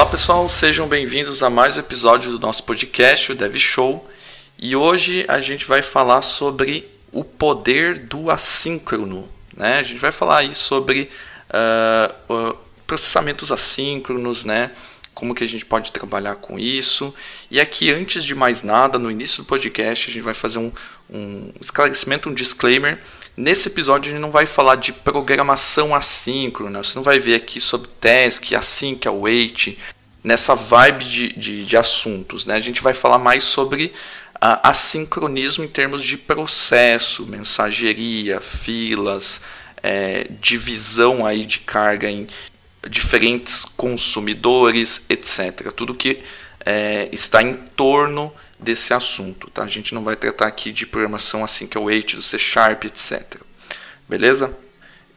Olá pessoal, sejam bem-vindos a mais um episódio do nosso podcast, o Dev Show. E hoje a gente vai falar sobre o poder do assíncrono. Né? A gente vai falar aí sobre uh, processamentos assíncronos, né? como que a gente pode trabalhar com isso. E aqui, antes de mais nada, no início do podcast, a gente vai fazer um, um esclarecimento, um disclaimer. Nesse episódio, a gente não vai falar de programação assíncrona, você não vai ver aqui sobre task, async, await, nessa vibe de, de, de assuntos. Né? A gente vai falar mais sobre uh, assincronismo em termos de processo, mensageria, filas, é, divisão aí de carga em, diferentes consumidores, etc. Tudo que é, está em torno desse assunto. Tá? A gente não vai tratar aqui de programação assim que é o H do C Sharp, etc. Beleza?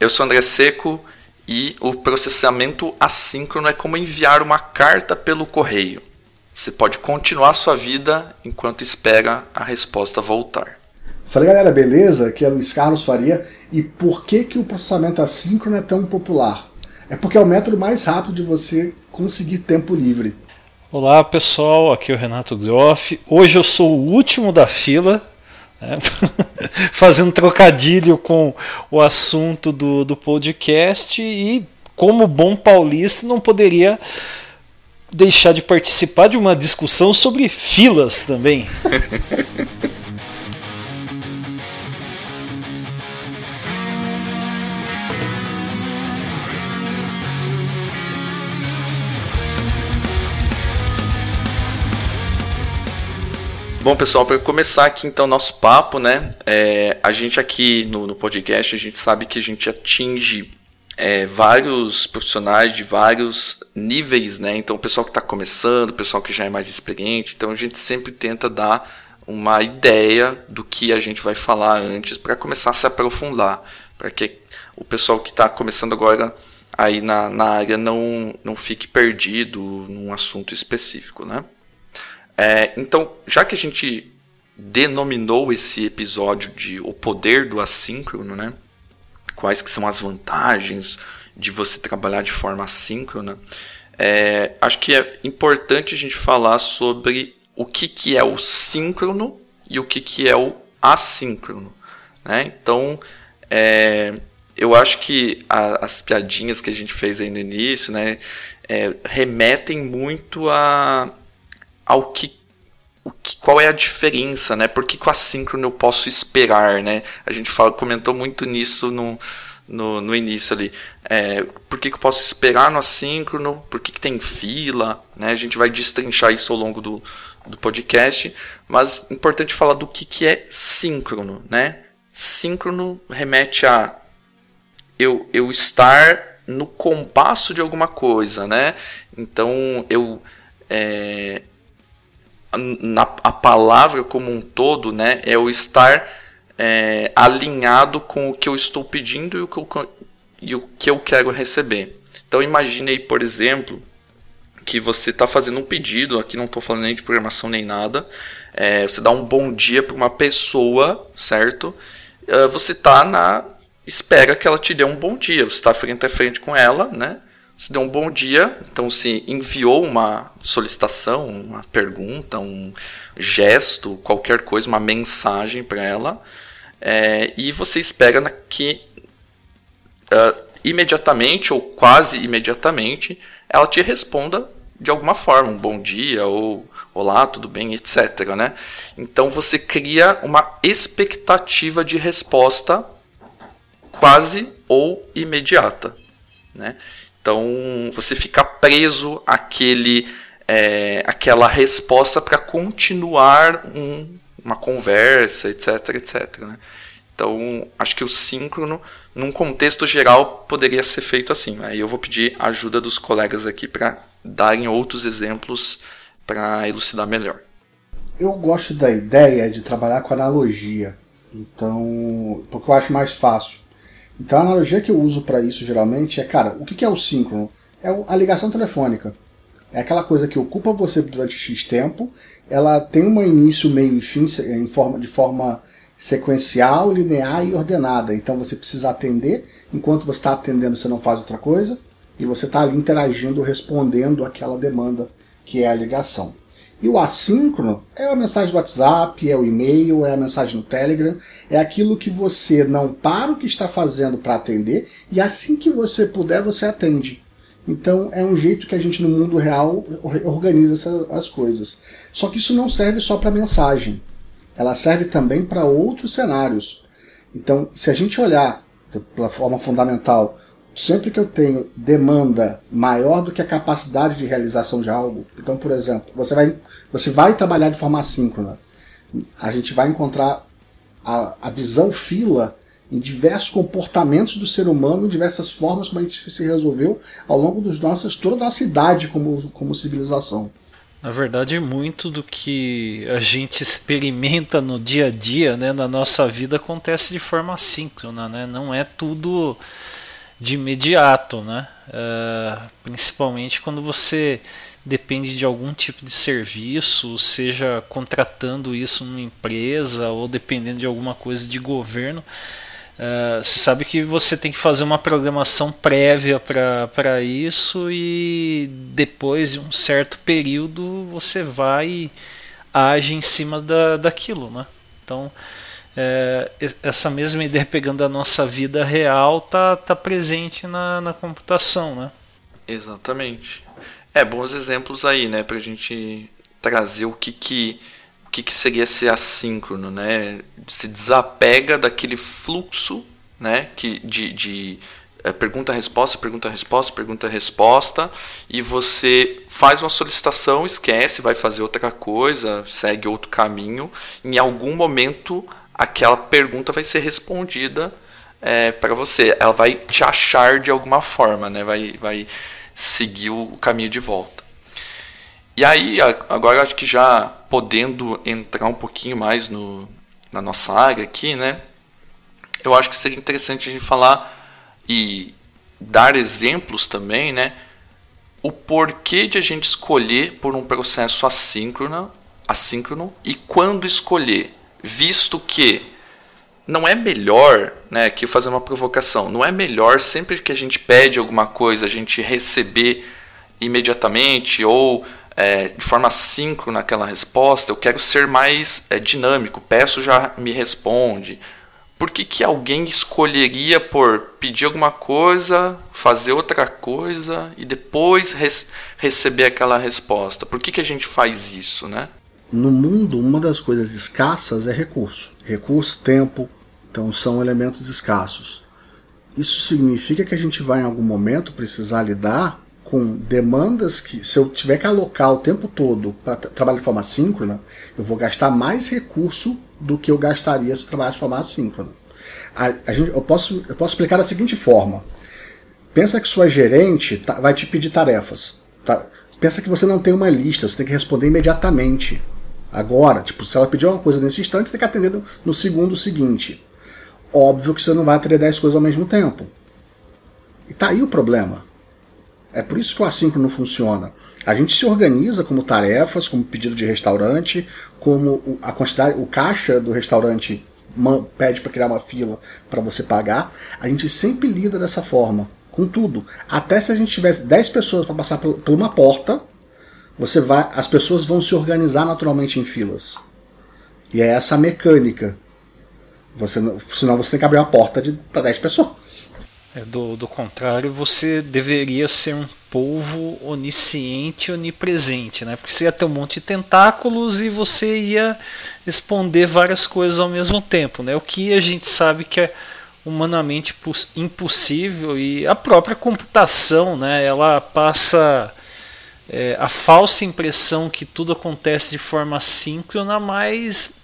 Eu sou André Seco e o processamento assíncrono é como enviar uma carta pelo correio. Você pode continuar sua vida enquanto espera a resposta voltar. Fala galera, beleza? Aqui é Luiz Carlos Faria. E por que, que o processamento assíncrono é tão popular? É porque é o método mais rápido de você conseguir tempo livre. Olá pessoal, aqui é o Renato Groff. Hoje eu sou o último da fila, né? fazendo trocadilho com o assunto do, do podcast e, como bom paulista, não poderia deixar de participar de uma discussão sobre filas também. Bom, pessoal, para começar aqui então nosso papo, né? É, a gente aqui no, no, podcast, a gente sabe que a gente atinge é, vários profissionais de vários níveis, né? Então, o pessoal que está começando, o pessoal que já é mais experiente, então a gente sempre tenta dar uma ideia do que a gente vai falar antes para começar a se aprofundar, para que o pessoal que está começando agora aí na, na área não, não fique perdido num assunto específico, né? É, então, já que a gente denominou esse episódio de o poder do assíncrono, né? Quais que são as vantagens de você trabalhar de forma assíncrona? É, acho que é importante a gente falar sobre o que, que é o síncrono e o que, que é o assíncrono. Né? Então, é, eu acho que a, as piadinhas que a gente fez aí no início né, é, remetem muito a ao que, que qual é a diferença, né? Por que com assíncrono eu posso esperar, né? A gente fala, comentou muito nisso no, no, no início ali. É, por que, que eu posso esperar no assíncrono? Por que, que tem fila? Né? A gente vai destrinchar isso ao longo do, do podcast, mas importante falar do que, que é síncrono, né? Síncrono remete a eu, eu estar no compasso de alguma coisa, né? Então eu é, na, a palavra como um todo, né, é o estar é, alinhado com o que eu estou pedindo e o que eu, e o que eu quero receber. Então imagine aí, por exemplo, que você está fazendo um pedido, aqui não estou falando nem de programação nem nada, é, você dá um bom dia para uma pessoa, certo? Uh, você está na espera que ela te dê um bom dia, você está frente a frente com ela, né? Se deu um bom dia, então se enviou uma solicitação, uma pergunta, um gesto, qualquer coisa, uma mensagem para ela, é, e você espera que uh, imediatamente ou quase imediatamente ela te responda de alguma forma, um bom dia ou olá, tudo bem, etc. Né? Então você cria uma expectativa de resposta quase ou imediata. Né? Então você fica preso àquele, é, àquela resposta para continuar um, uma conversa, etc, etc. Né? Então acho que o síncrono, num contexto geral, poderia ser feito assim. Aí eu vou pedir ajuda dos colegas aqui para darem outros exemplos para elucidar melhor. Eu gosto da ideia de trabalhar com analogia. Então, porque eu acho mais fácil. Então a analogia que eu uso para isso geralmente é, cara, o que é o síncrono? É a ligação telefônica. É aquela coisa que ocupa você durante X tempo, ela tem um início, meio e fim em forma, de forma sequencial, linear e ordenada. Então você precisa atender, enquanto você está atendendo você não faz outra coisa. e você está ali interagindo, respondendo aquela demanda que é a ligação. E o assíncrono é a mensagem do WhatsApp, é o e-mail, é a mensagem no Telegram, é aquilo que você não para o que está fazendo para atender e assim que você puder, você atende. Então é um jeito que a gente no mundo real organiza as coisas. Só que isso não serve só para mensagem. Ela serve também para outros cenários. Então, se a gente olhar pela forma fundamental sempre que eu tenho demanda maior do que a capacidade de realização de algo, então, por exemplo, você vai, você vai trabalhar de forma assíncrona, a gente vai encontrar a, a visão fila em diversos comportamentos do ser humano, em diversas formas como a gente se resolveu ao longo dos nossos, toda a nossa idade como, como civilização. Na verdade, muito do que a gente experimenta no dia a dia, né, na nossa vida, acontece de forma assíncrona, né? Não é tudo de imediato, né? Uh, principalmente quando você depende de algum tipo de serviço, seja contratando isso numa empresa ou dependendo de alguma coisa de governo. Uh, você sabe que você tem que fazer uma programação prévia para isso e depois de um certo período você vai e age em cima da, daquilo, né? Então é, essa mesma ideia pegando a nossa vida real tá, tá presente na, na computação, né? Exatamente. É, bons exemplos aí, né, pra gente trazer o que que, o que, que seria ser assíncrono, né? Se desapega daquele fluxo, né, que, de, de é, pergunta-resposta, pergunta-resposta, pergunta-resposta, e você faz uma solicitação, esquece, vai fazer outra coisa, segue outro caminho, em algum momento aquela pergunta vai ser respondida é, para você. Ela vai te achar de alguma forma, né? vai, vai seguir o caminho de volta. E aí, agora acho que já podendo entrar um pouquinho mais no, na nossa área aqui, né? Eu acho que seria interessante a gente falar e dar exemplos também, né? O porquê de a gente escolher por um processo assíncrono, assíncrono e quando escolher visto que não é melhor, né, aqui fazer uma provocação, não é melhor sempre que a gente pede alguma coisa a gente receber imediatamente ou é, de forma síncrona aquela resposta, eu quero ser mais é, dinâmico, peço já me responde. Por que, que alguém escolheria por pedir alguma coisa, fazer outra coisa e depois res, receber aquela resposta? Por que, que a gente faz isso, né? No mundo, uma das coisas escassas é recurso. Recurso, tempo, então são elementos escassos. Isso significa que a gente vai em algum momento precisar lidar com demandas que, se eu tiver que alocar o tempo todo para trabalhar de forma síncrona, eu vou gastar mais recurso do que eu gastaria se trabalhar de forma assíncrona. A, a gente, eu, posso, eu posso explicar da seguinte forma: pensa que sua gerente tá, vai te pedir tarefas. Tá? Pensa que você não tem uma lista, você tem que responder imediatamente agora. Tipo, se ela pedir uma coisa nesse instante, você tem que atender no segundo seguinte. Óbvio que você não vai atender 10 coisas ao mesmo tempo. E tá aí o problema. É por isso que o assíncrono funciona. A gente se organiza como tarefas, como pedido de restaurante, como a quantidade, o caixa do restaurante pede para criar uma fila para você pagar. A gente sempre lida dessa forma, com tudo. Até se a gente tivesse 10 pessoas para passar por uma porta, você vai, as pessoas vão se organizar naturalmente em filas. E é essa a mecânica. Você, senão você tem que abrir uma porta para 10 pessoas. É, do, do contrário, você deveria ser um polvo onisciente onipresente, né? Porque você ia ter um monte de tentáculos e você ia responder várias coisas ao mesmo tempo, né? O que a gente sabe que é humanamente impossível e a própria computação, né? Ela passa é, a falsa impressão que tudo acontece de forma síncrona, mas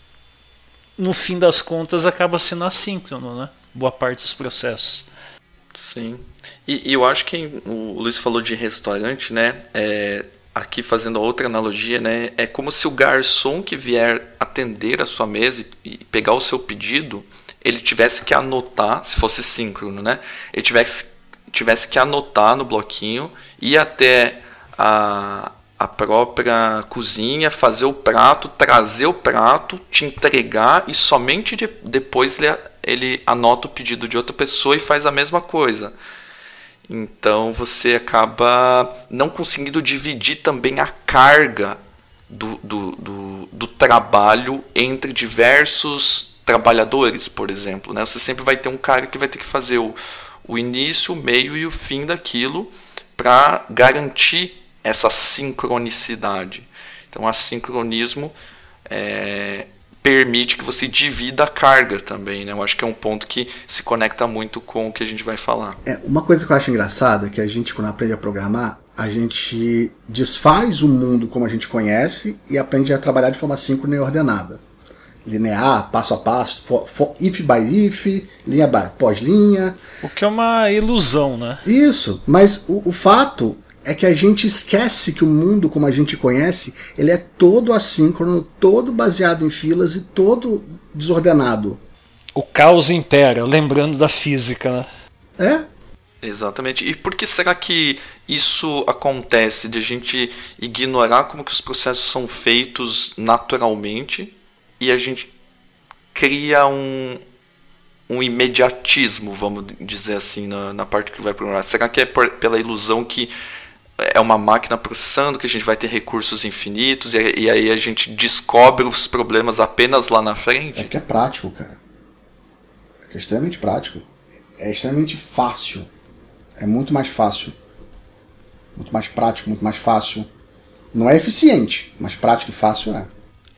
no fim das contas acaba sendo assíncrono, né? Boa parte dos processos. Sim. E, e eu acho que o Luiz falou de restaurante, né? É, aqui fazendo outra analogia, né? É como se o garçom que vier atender a sua mesa e, e pegar o seu pedido, ele tivesse que anotar, se fosse síncrono, né? Ele tivesse, tivesse que anotar no bloquinho, ir até a, a própria cozinha, fazer o prato, trazer o prato, te entregar e somente de, depois ele, ele anota o pedido de outra pessoa e faz a mesma coisa. Então você acaba não conseguindo dividir também a carga do, do, do, do trabalho entre diversos trabalhadores, por exemplo. Né? Você sempre vai ter um cara que vai ter que fazer o, o início, o meio e o fim daquilo para garantir essa sincronicidade. Então, o assincronismo é, permite que você divida a carga também. Né? Eu acho que é um ponto que se conecta muito com o que a gente vai falar. É, uma coisa que eu acho engraçada é que a gente, quando aprende a programar, a gente desfaz o mundo como a gente conhece e aprende a trabalhar de forma síncrona e ordenada. Linear, passo a passo, for, for, if by if, linha pós-linha. O que é uma ilusão, né? Isso, mas o, o fato é que a gente esquece que o mundo como a gente conhece, ele é todo assíncrono, todo baseado em filas e todo desordenado. O caos impera, lembrando da física, né? É. Exatamente. E por que será que isso acontece de a gente ignorar como que os processos são feitos naturalmente e a gente cria um, um imediatismo, vamos dizer assim, na, na parte que vai programar? Será que é por, pela ilusão que é uma máquina processando, que a gente vai ter recursos infinitos, e, e, aí a gente descobre os problemas apenas lá na frente? É que é prático, cara. É, é extremamente prático. É extremamente fácil. É muito mais fácil. Muito mais prático, muito mais fácil. Não é eficiente, mas prático e fácil é.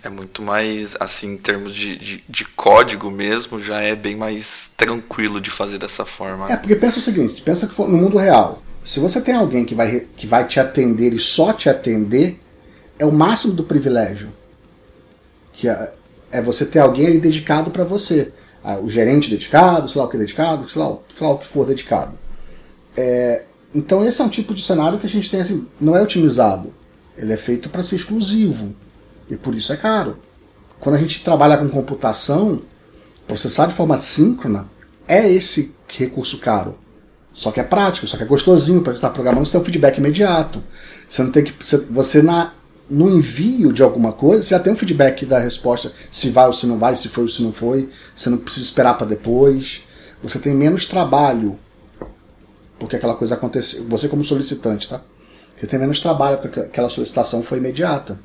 É muito mais, assim, em termos de, de, de, código mesmo, já é bem mais tranquilo de fazer dessa forma. É, porque pensa o seguinte, pensa que no mundo real, se você tem alguém que vai, que vai te atender e só te atender, é o máximo do privilégio. Que é, é você ter alguém ali dedicado para você. Ah, o gerente dedicado, sei lá o que é dedicado, sei lá, sei lá o que for dedicado. É, então esse é um tipo de cenário que a gente tem assim, não é otimizado. Ele é feito para ser exclusivo. E por isso é caro. Quando a gente trabalha com computação, processar de forma síncrona é esse recurso caro. Só que é prático, só que é gostosinho para estar programando, você tem um feedback imediato. Você não tem que. Você na, no envio de alguma coisa, você já tem um feedback da resposta, se vai ou se não vai, se foi ou se não foi. Você não precisa esperar para depois. Você tem menos trabalho porque aquela coisa aconteceu. Você como solicitante, tá? Você tem menos trabalho porque aquela solicitação foi imediata.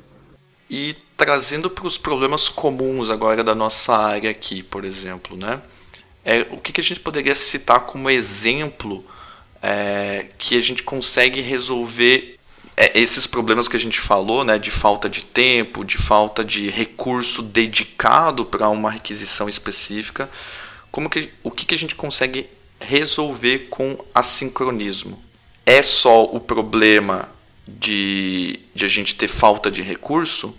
E trazendo para os problemas comuns agora da nossa área aqui, por exemplo, né? É, o que, que a gente poderia citar como exemplo é, que a gente consegue resolver é, esses problemas que a gente falou, né, de falta de tempo, de falta de recurso dedicado para uma requisição específica, como que, o que, que a gente consegue resolver com assincronismo? É só o problema de, de a gente ter falta de recurso?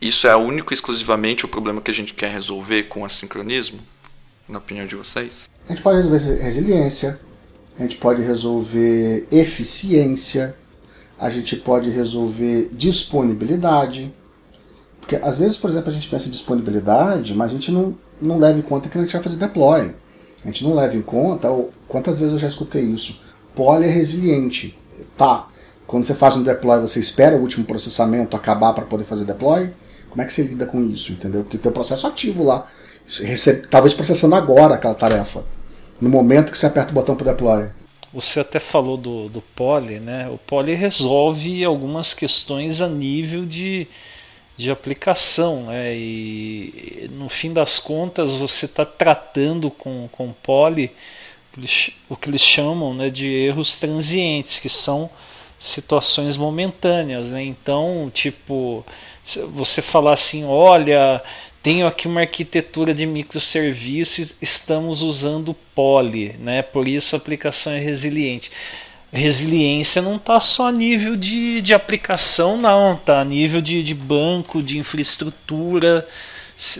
Isso é único e exclusivamente o problema que a gente quer resolver com assincronismo? Na opinião de vocês? A gente pode resolver resiliência, a gente pode resolver eficiência, a gente pode resolver disponibilidade. Porque às vezes, por exemplo, a gente pensa em disponibilidade, mas a gente não, não leva em conta que a gente vai fazer deploy. A gente não leva em conta, ou, quantas vezes eu já escutei isso? Poly é resiliente. Tá. Quando você faz um deploy, você espera o último processamento acabar para poder fazer deploy? Como é que você lida com isso, entendeu? Porque tem o processo ativo lá talvez processando agora aquela tarefa, no momento que você aperta o botão para deploy. Você até falou do, do Poly, né? O Poly resolve algumas questões a nível de, de aplicação, né? E no fim das contas você está tratando com, com Poly o que eles chamam né, de erros transientes, que são situações momentâneas, né? Então, tipo, você falar assim, olha, tenho aqui uma arquitetura de microserviços, estamos usando Poly, né? por isso a aplicação é resiliente. Resiliência não está só a nível de, de aplicação, não, está a nível de, de banco, de infraestrutura,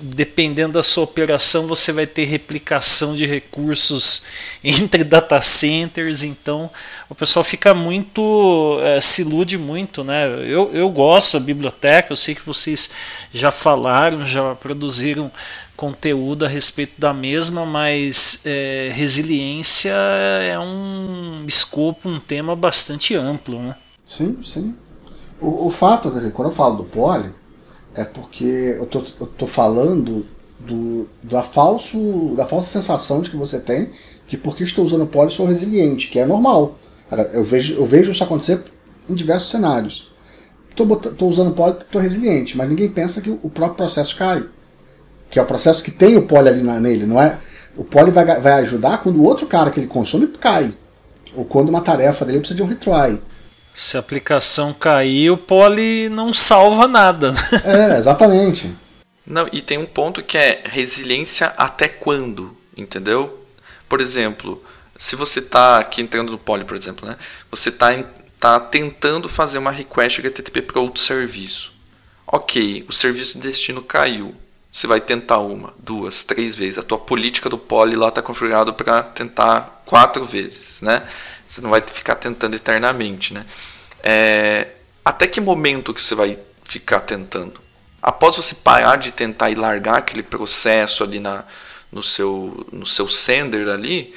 dependendo da sua operação, você vai ter replicação de recursos entre data centers, então o pessoal fica muito, é, se ilude muito, né? Eu, eu gosto da biblioteca, eu sei que vocês já falaram, já produziram conteúdo a respeito da mesma, mas é, resiliência é um escopo, um tema bastante amplo, né? Sim, sim. O, o fato, quer dizer, quando eu falo do poli, é porque eu tô, eu tô falando do, da, falso, da falsa sensação de que você tem que porque estou usando poli sou resiliente, que é normal. Eu vejo, eu vejo isso acontecer em diversos cenários. Estou usando poli, estou resiliente, mas ninguém pensa que o próprio processo cai. Que é o processo que tem o poli ali na, nele, não é? O poli vai, vai ajudar quando o outro cara que ele consome cai. Ou quando uma tarefa dele precisa de um retry. Se a aplicação cair, o poli não salva nada. Né? É, exatamente. Não, e tem um ponto que é resiliência até quando, entendeu? Por exemplo, se você está aqui entrando no Poly, por exemplo, né? Você está tá tentando fazer uma request HTTP para outro serviço. Ok, o serviço de destino caiu. Você vai tentar uma, duas, três vezes. A tua política do Poly lá está configurada para tentar quatro vezes, né? Você não vai ficar tentando eternamente, né? É, até que momento que você vai ficar tentando? após você parar de tentar e largar aquele processo ali na, no, seu, no seu sender ali,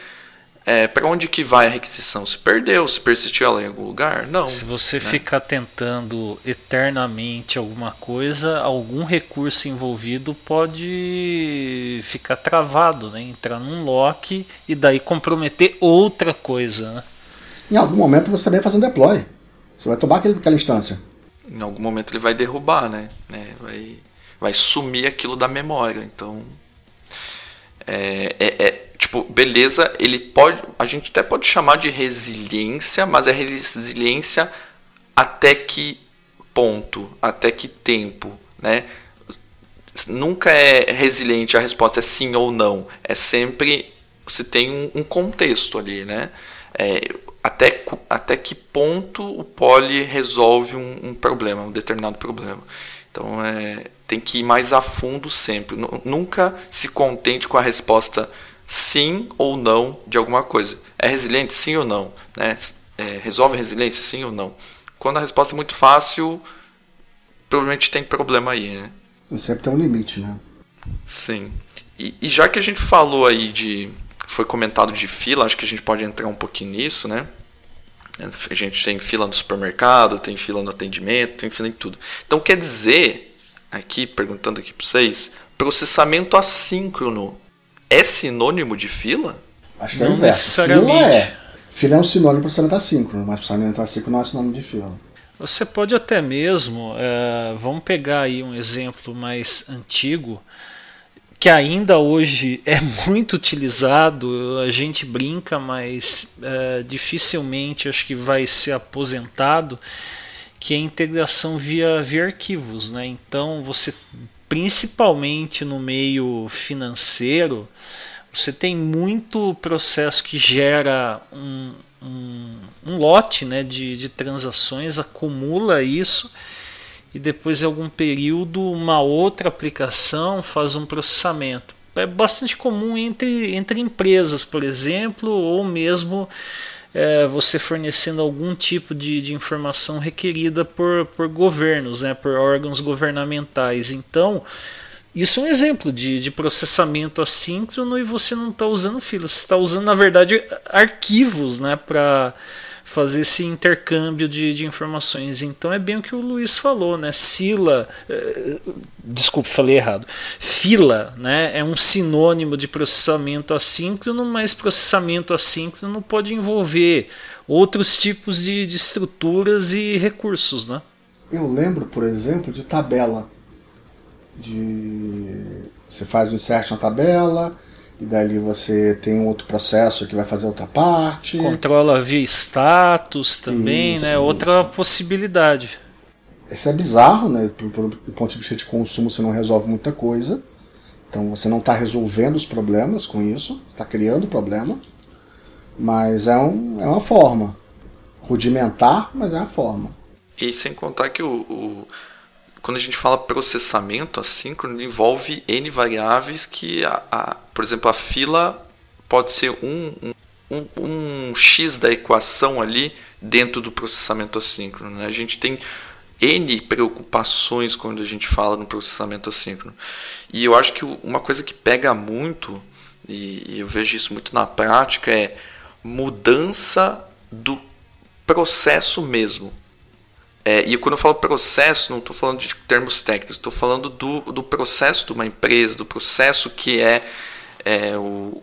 é, para onde que vai a requisição? Se perdeu, se persistiu ela em algum lugar? Não. Se você né? ficar tentando eternamente alguma coisa, algum recurso envolvido pode ficar travado, né? entrar num lock e daí comprometer outra coisa. Né? Em algum momento você também vai fazer um deploy. Você vai tomar aquela instância em algum momento ele vai derrubar, né? É, vai, vai sumir aquilo da memória. Então, é, é, é, tipo, beleza, ele pode, a gente até pode chamar de resiliência, mas é resiliência até que ponto, até que tempo, né? Nunca é resiliente a resposta é sim ou não, é sempre você tem um, um contexto ali, né? É, até, até que ponto o poly resolve um, um problema, um determinado problema. Então é, tem que ir mais a fundo sempre. Nunca se contente com a resposta sim ou não de alguma coisa. É resiliente, sim ou não? Né? É, resolve a resiliência, sim ou não? Quando a resposta é muito fácil, provavelmente tem problema aí. Né? Sempre tem um limite, né? Sim. E, e já que a gente falou aí de foi comentado de fila, acho que a gente pode entrar um pouquinho nisso, né? A gente tem fila no supermercado, tem fila no atendimento, tem fila em tudo. Então quer dizer, aqui perguntando aqui para vocês, processamento assíncrono é sinônimo de fila? Acho que é o inverso. Fila é. Fila é um sinônimo de processamento assíncrono, mas processamento assíncrono não é sinônimo de fila. Você pode até mesmo, é, vamos pegar aí um exemplo mais antigo, que ainda hoje é muito utilizado, a gente brinca, mas é, dificilmente acho que vai ser aposentado, que é a integração via, via arquivos. Né? Então você principalmente no meio financeiro, você tem muito processo que gera um, um, um lote né, de, de transações, acumula isso e depois em algum período uma outra aplicação faz um processamento. É bastante comum entre, entre empresas, por exemplo, ou mesmo é, você fornecendo algum tipo de, de informação requerida por, por governos, né, por órgãos governamentais. Então, isso é um exemplo de, de processamento assíncrono e você não está usando filas, você está usando, na verdade, arquivos né, para fazer esse intercâmbio de, de informações. Então é bem o que o Luiz falou, né? Sila, eh, desculpe, falei errado. Fila, né? É um sinônimo de processamento assíncrono, mas processamento assíncrono pode envolver outros tipos de, de estruturas e recursos, né? Eu lembro, por exemplo, de tabela. De você faz um insert na tabela, e dali você tem um outro processo que vai fazer outra parte. Controla via status também, isso, né? Outra possibilidade. Isso é bizarro, né? Do ponto de vista de consumo, você não resolve muita coisa. Então você não está resolvendo os problemas com isso, está criando problema. Mas é, um, é uma forma. Rudimentar, mas é uma forma. E sem contar que o, o quando a gente fala processamento assíncrono, envolve N variáveis que, a, a, por exemplo, a fila pode ser um, um, um, X da equação ali dentro do processamento assíncrono. Né? A gente tem N preocupações quando a gente fala no processamento assíncrono. E eu acho que uma coisa que pega muito, e eu vejo isso muito na prática, é mudança do processo mesmo. É, e quando eu falo processo, não estou falando de termos técnicos, estou falando do, do processo de uma empresa, do processo que é, é, o,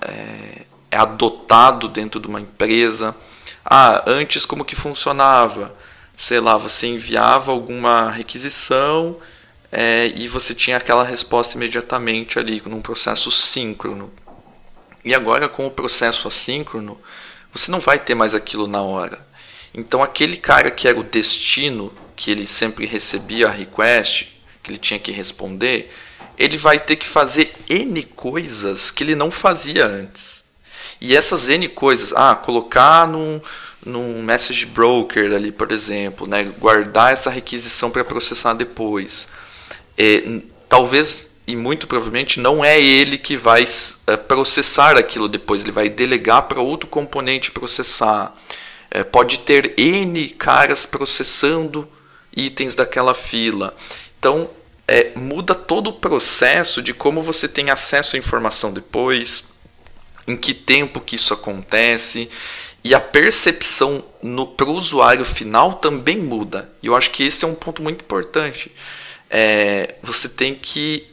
é, é adotado dentro de uma empresa. Ah, antes como que funcionava? Sei lá, você enviava alguma requisição é, e você tinha aquela resposta imediatamente ali, num processo síncrono. E agora, com o processo assíncrono, você não vai ter mais aquilo na hora. Então, aquele cara que era o destino, que ele sempre recebia a request, que ele tinha que responder, ele vai ter que fazer N coisas que ele não fazia antes. E essas N coisas, ah, colocar num, num message broker ali, por exemplo, né, guardar essa requisição para processar depois. É, talvez e muito provavelmente não é ele que vai é, processar aquilo depois, ele vai delegar para outro componente processar. É, pode ter N caras processando itens daquela fila. Então, é, muda todo o processo de como você tem acesso à informação depois, em que tempo que isso acontece, e a percepção para o usuário final também muda. E eu acho que esse é um ponto muito importante. É, você tem que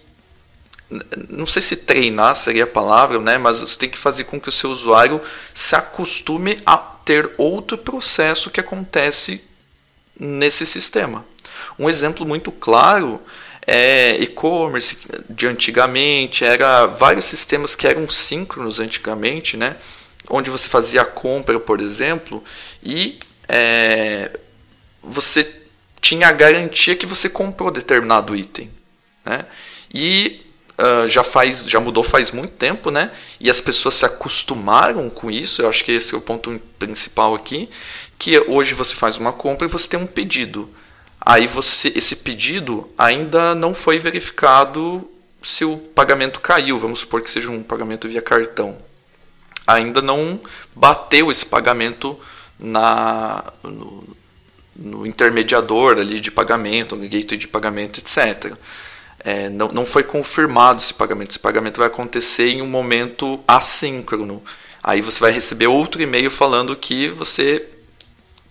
não sei se treinar seria a palavra, né? mas você tem que fazer com que o seu usuário se acostume a ter outro processo que acontece nesse sistema. Um exemplo muito claro é e-commerce de antigamente, era vários sistemas que eram síncronos antigamente, né? onde você fazia a compra, por exemplo, e é, você tinha a garantia que você comprou determinado item. Né? E uh, já faz, já mudou faz muito tempo, né? E as pessoas se acostumaram com isso. Eu acho que esse é o ponto principal aqui, que hoje você faz uma compra e você tem um pedido. Aí você, esse pedido ainda não foi verificado se o pagamento caiu. Vamos supor que seja um pagamento via cartão. Ainda não bateu esse pagamento na no, no intermediador ali de pagamento, no gateway de pagamento, etc é, não, não foi confirmado esse pagamento. Esse pagamento vai acontecer em um momento assíncrono. Aí você vai receber outro e-mail falando que você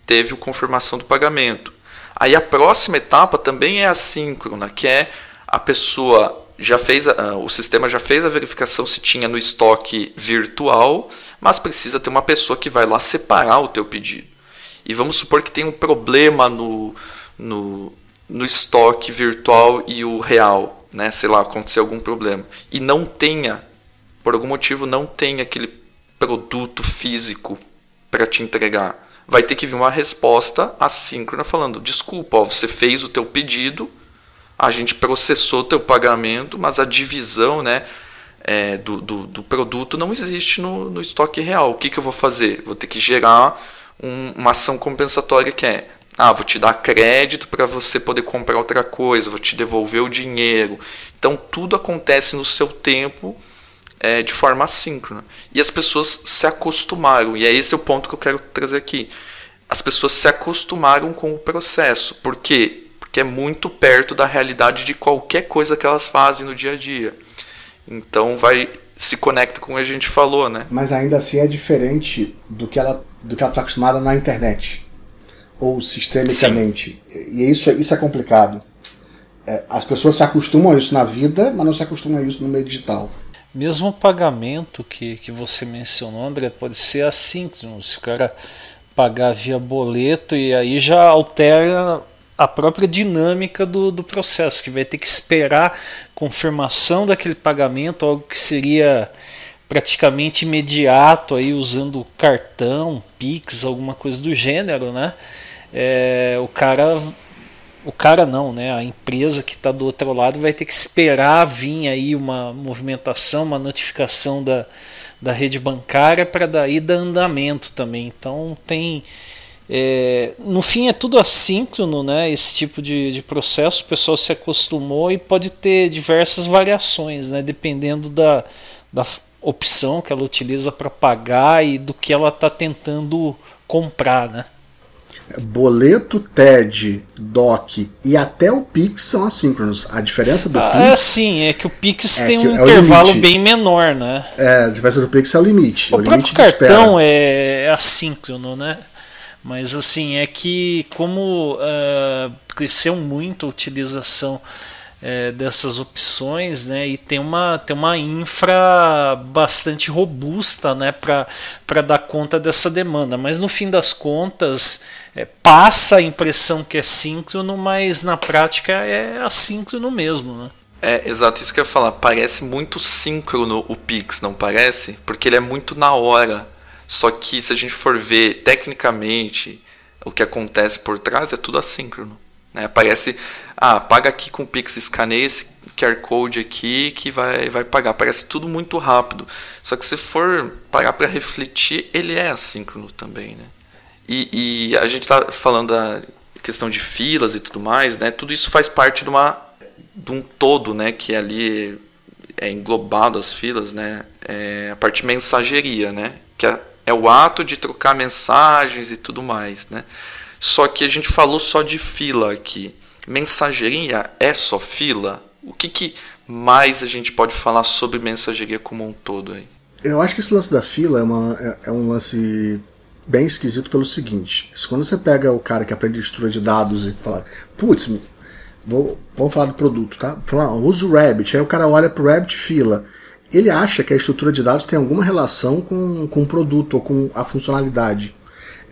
teve a confirmação do pagamento. Aí a próxima etapa também é assíncrona, que é a pessoa já fez a, o sistema já fez a verificação se tinha no estoque virtual, mas precisa ter uma pessoa que vai lá separar o teu pedido. E vamos supor que tem um problema no, no, no estoque virtual e o real, né? Sei lá, acontecer algum problema. E não tenha, por algum motivo, não tenha aquele produto físico para te entregar. Vai ter que vir uma resposta assíncrona falando: desculpa, ó, você fez o teu pedido, a gente processou teu pagamento, mas a divisão, né? É, do, do, do, produto não existe no, no estoque real. O que, que eu vou fazer? Vou ter que gerar um, uma ação compensatória que é ah, vou te dar crédito para você poder comprar outra coisa, vou te devolver o dinheiro. Então tudo acontece no seu tempo é, de forma assíncrona. E as pessoas se acostumaram, e é esse o ponto que eu quero trazer aqui. As pessoas se acostumaram com o processo. Por quê? Porque é muito perto da realidade de qualquer coisa que elas fazem no dia a dia. Então vai se conecta com o que a gente falou, né? Mas ainda assim é diferente do que ela do que ela está acostumada na internet ou sistemicamente. Sim. E isso, isso é complicado. É, as pessoas se acostumam a isso na vida, mas não se acostumam a isso no meio digital. Mesmo o pagamento que, que você mencionou, André, pode ser assíncrono. Se o cara pagar via boleto e aí já altera a própria dinâmica do, do processo, que vai ter que esperar confirmação daquele pagamento, algo que seria praticamente imediato aí usando cartão, Pix, alguma coisa do gênero, né? É, o cara o cara não, né? A empresa que está do outro lado vai ter que esperar vir aí uma movimentação, uma notificação da, da rede bancária para daí dar andamento também. Então tem é, no fim é tudo assíncrono, né? Esse tipo de, de processo, o pessoal se acostumou e pode ter diversas variações, né? Dependendo da, da opção que ela utiliza para pagar e do que ela está tentando comprar, né? Boleto, TED, DOC e até o Pix são assíncronos. A diferença do ah, Pix. É sim, é que o Pix é tem um é intervalo bem menor, né? É, a diferença do Pix é o limite. O, o limite próprio cartão é assíncrono, né? Mas assim, é que como uh, cresceu muito a utilização é, dessas opções, né? E tem uma, tem uma infra bastante robusta, né? Para dar conta dessa demanda. Mas no fim das contas, é, passa a impressão que é síncrono, mas na prática é assíncrono mesmo, né? É, exato, isso que eu ia falar. Parece muito síncrono o Pix, não parece? Porque ele é muito na hora. Só que se a gente for ver tecnicamente o que acontece por trás, é tudo assíncrono. Né? Aparece, ah, paga aqui com o Pix, escaneia esse QR Code aqui que vai, vai pagar. Parece tudo muito rápido. Só que se for parar para refletir, ele é assíncrono também. Né? E, e a gente está falando da questão de filas e tudo mais, né? tudo isso faz parte de, uma, de um todo né? que ali é englobado as filas, né? É a parte mensageria, né? que é, é o ato de trocar mensagens e tudo mais. Né? Só que a gente falou só de fila aqui. Mensageria é só fila? O que, que mais a gente pode falar sobre mensageria como um todo aí? Eu acho que esse lance da fila é, uma, é, é um lance bem esquisito pelo seguinte: quando você pega o cara que aprende estrutura de dados e fala, putz, vou, vamos falar do produto, tá? Falar, usa o Rabbit, aí o cara olha pro Rabbit fila. Ele acha que a estrutura de dados tem alguma relação com, com o produto ou com a funcionalidade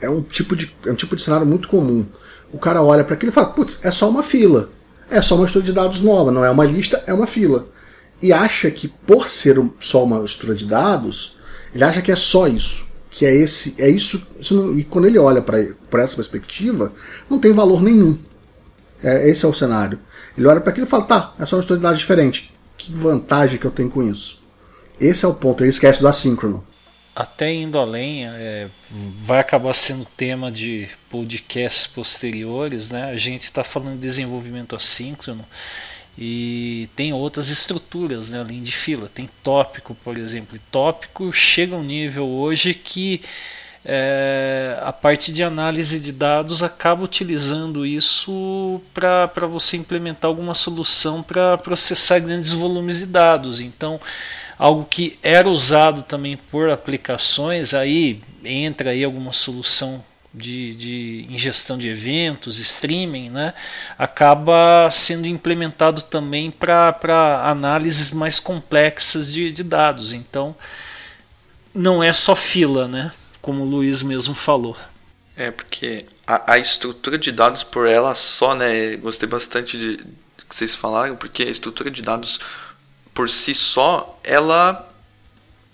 é um tipo de, é um tipo de cenário muito comum. O cara olha para aquilo e fala: putz, é só uma fila. É só uma estrutura de dados nova, não é uma lista, é uma fila. E acha que por ser só uma estrutura de dados, ele acha que é só isso. Que é esse, é isso. isso não, e quando ele olha para essa perspectiva, não tem valor nenhum. É, esse é o cenário. Ele olha para aquilo e fala: tá, é só uma estrutura de dados diferente. Que vantagem que eu tenho com isso? Esse é o ponto, ele esquece do assíncrono até indo além, é, vai acabar sendo tema de podcasts posteriores, né? A gente está falando de desenvolvimento assíncrono e tem outras estruturas, né, além de fila. Tem tópico, por exemplo. E tópico chega a um nível hoje que é, a parte de análise de dados acaba utilizando isso para você implementar alguma solução para processar grandes volumes de dados. Então, algo que era usado também por aplicações, aí entra aí alguma solução de, de ingestão de eventos, streaming, né, acaba sendo implementado também para análises mais complexas de, de dados. Então, não é só fila, né, como o Luiz mesmo falou. É, porque a, a estrutura de dados por ela só, né, gostei bastante de que vocês falaram, porque a estrutura de dados por si só, ela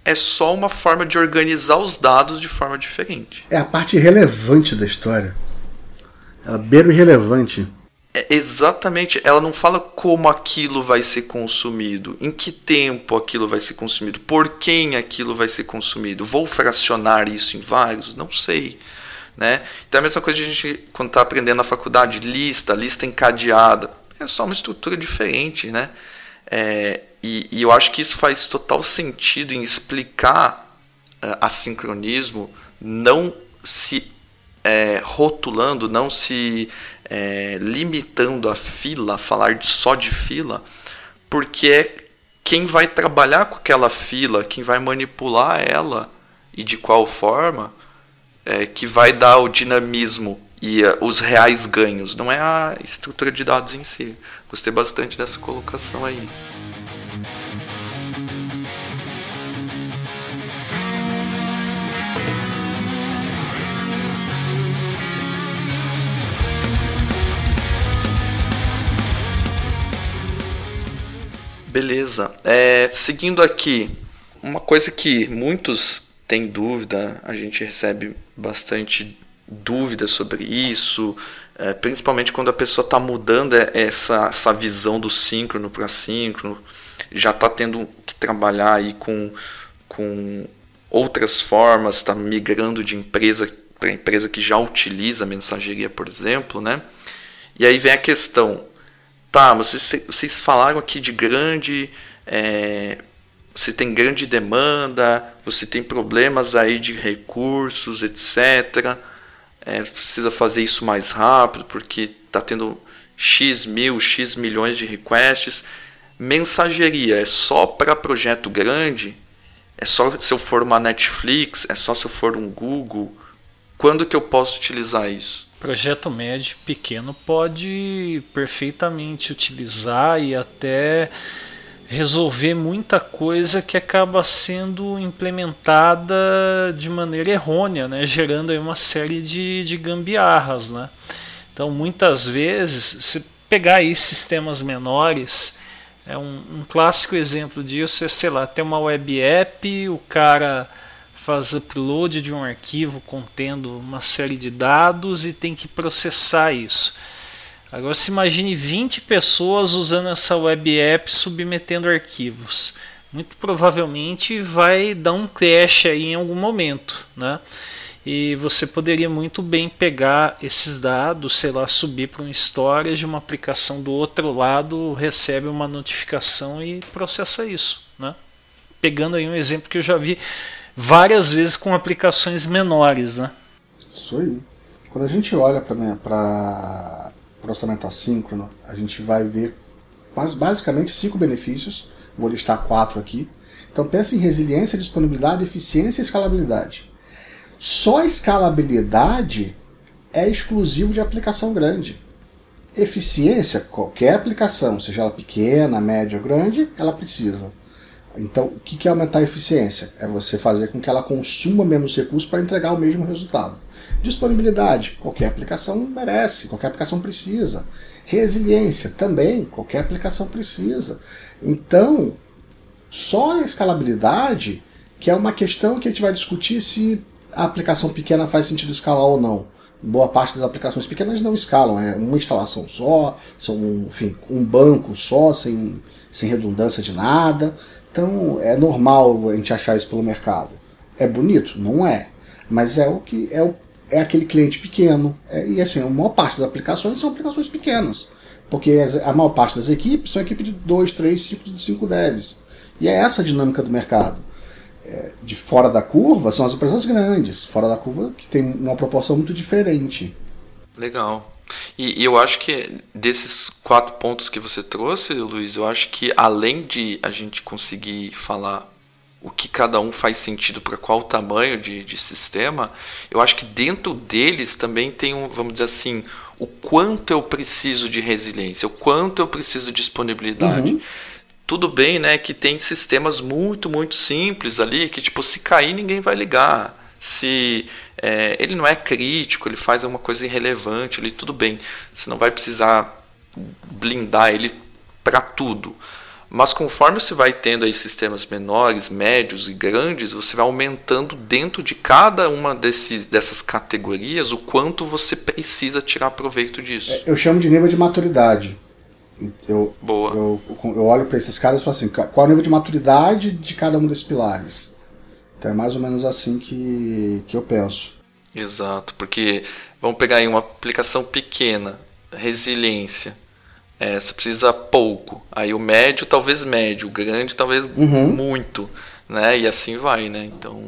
é só uma forma de organizar os dados de forma diferente. É a parte relevante da história. Ela beira o irrelevante. É, exatamente, ela não fala como aquilo vai ser consumido, em que tempo aquilo vai ser consumido, por quem aquilo vai ser consumido. Vou fracionar isso em vários? Não sei. Né? Então é a mesma coisa de a gente, quando está aprendendo na faculdade, lista, lista encadeada. É só uma estrutura diferente. Né? É, e, e, eu acho que isso faz total sentido em explicar uh, assincronismo, não se é, rotulando, não se é, limitando a fila, a falar de, só de fila, porque é quem vai trabalhar com aquela fila, quem vai manipular ela e de qual forma, é, que vai dar o dinamismo e os reais ganhos, não é a estrutura de dados em si. Gostei bastante dessa colocação aí. Beleza. É, seguindo aqui, uma coisa que muitos têm dúvida, a gente recebe bastante dúvida sobre isso, é, principalmente quando a pessoa está mudando essa, essa visão do síncrono para síncrono, já está tendo que trabalhar aí com, com outras formas, está migrando de empresa para empresa que já utiliza mensageria, por exemplo, né? E aí vem a questão, Tá, vocês, vocês falaram aqui de grande. É, você tem grande demanda, você tem problemas aí de recursos, etc. É, precisa fazer isso mais rápido porque está tendo X mil, X milhões de requests. Mensageria é só para projeto grande? É só se eu for uma Netflix? É só se eu for um Google? quando que eu posso utilizar isso? Projeto médio pequeno pode perfeitamente utilizar e até resolver muita coisa que acaba sendo implementada de maneira errônea, né? gerando aí uma série de, de gambiarras. Né? Então, muitas vezes, se pegar aí sistemas menores, é um, um clássico exemplo disso é, sei lá, ter uma web app, o cara faz upload de um arquivo contendo uma série de dados e tem que processar isso. Agora se imagine 20 pessoas usando essa web app submetendo arquivos. Muito provavelmente vai dar um crash aí em algum momento, né? E você poderia muito bem pegar esses dados, sei lá, subir para um storage, uma aplicação do outro lado recebe uma notificação e processa isso, né? Pegando aí um exemplo que eu já vi várias vezes com aplicações menores, né? Isso aí. Quando a gente olha para processamento assíncrono, a gente vai ver basicamente cinco benefícios. Vou listar quatro aqui. Então pensa em resiliência, disponibilidade, eficiência e escalabilidade. Só escalabilidade é exclusivo de aplicação grande. Eficiência, qualquer aplicação, seja ela pequena, média ou grande, ela precisa. Então, o que é aumentar a eficiência? É você fazer com que ela consuma menos recursos para entregar o mesmo resultado. Disponibilidade, qualquer aplicação merece, qualquer aplicação precisa. Resiliência, também, qualquer aplicação precisa. Então, só a escalabilidade, que é uma questão que a gente vai discutir se a aplicação pequena faz sentido escalar ou não. Boa parte das aplicações pequenas não escalam, é uma instalação só, são enfim, um banco só, sem, sem redundância de nada. Então é normal a gente achar isso pelo mercado. É bonito? Não é. Mas é o que é, o, é aquele cliente pequeno. É, e assim, a maior parte das aplicações são aplicações pequenas. Porque a maior parte das equipes são equipes de 2, 3, 5, 5 devs. E é essa a dinâmica do mercado. É, de fora da curva são as empresas grandes. Fora da curva que tem uma proporção muito diferente. Legal. E, e, eu acho que desses quatro pontos que você trouxe, Luiz, eu acho que além de a gente conseguir falar o que cada um faz sentido para qual tamanho de, de sistema, eu acho que dentro deles também tem um, vamos dizer assim, o quanto eu preciso de resiliência, o quanto eu preciso de disponibilidade. Uhum. Tudo bem, né, que tem sistemas muito, muito simples ali, que tipo, se cair ninguém vai ligar se é, ele não é crítico, ele faz alguma coisa irrelevante, ele tudo bem. Você não vai precisar blindar ele para tudo. Mas conforme você vai tendo aí sistemas menores, médios e grandes, você vai aumentando dentro de cada uma desses, dessas categorias o quanto você precisa tirar proveito disso. É, eu chamo de nível de maturidade. Eu, Boa. Eu, eu olho para esses caras e falo assim: qual é o nível de maturidade de cada um desses pilares? Então é mais ou menos assim que, que eu penso. Exato, porque vamos pegar aí uma aplicação pequena, resiliência. É, você precisa pouco. Aí o médio talvez médio, o grande talvez uhum. muito, né? E assim vai, né? Então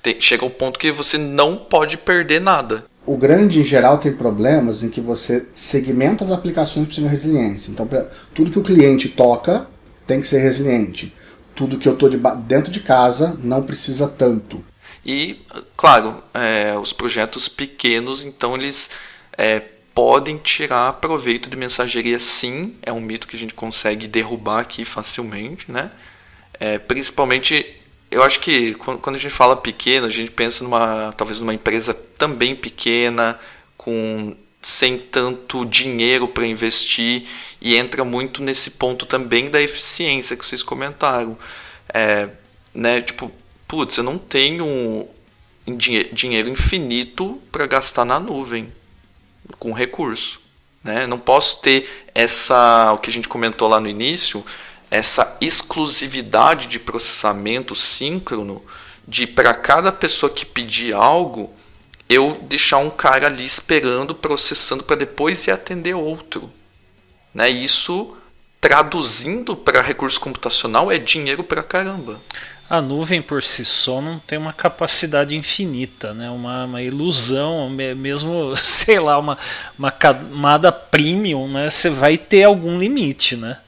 tem, chega um ponto que você não pode perder nada. O grande em geral tem problemas em que você segmenta as aplicações para resiliência. Então, pra, tudo que o cliente toca tem que ser resiliente tudo que eu estou de dentro de casa não precisa tanto. E, claro, é, os projetos pequenos, então eles é, podem tirar proveito de mensageria sim, é um mito que a gente consegue derrubar aqui facilmente, né? É, principalmente, eu acho que quando a gente fala pequeno, a gente pensa numa talvez numa empresa também pequena, com sem tanto dinheiro para investir e entra muito nesse ponto também da eficiência que vocês comentaram. É, né, tipo, putz, eu não tenho dinheiro infinito para gastar na nuvem com recurso. Né? Não posso ter essa, o que a gente comentou lá no início, essa exclusividade de processamento síncrono de para cada pessoa que pedir algo, eu deixar um cara ali esperando, processando para depois ir atender outro. Né? Isso, traduzindo para recurso computacional, é dinheiro para caramba. A nuvem por si só não tem uma capacidade infinita, né? uma, uma ilusão, mesmo, sei lá, uma, uma camada premium, né? você vai ter algum limite. Né?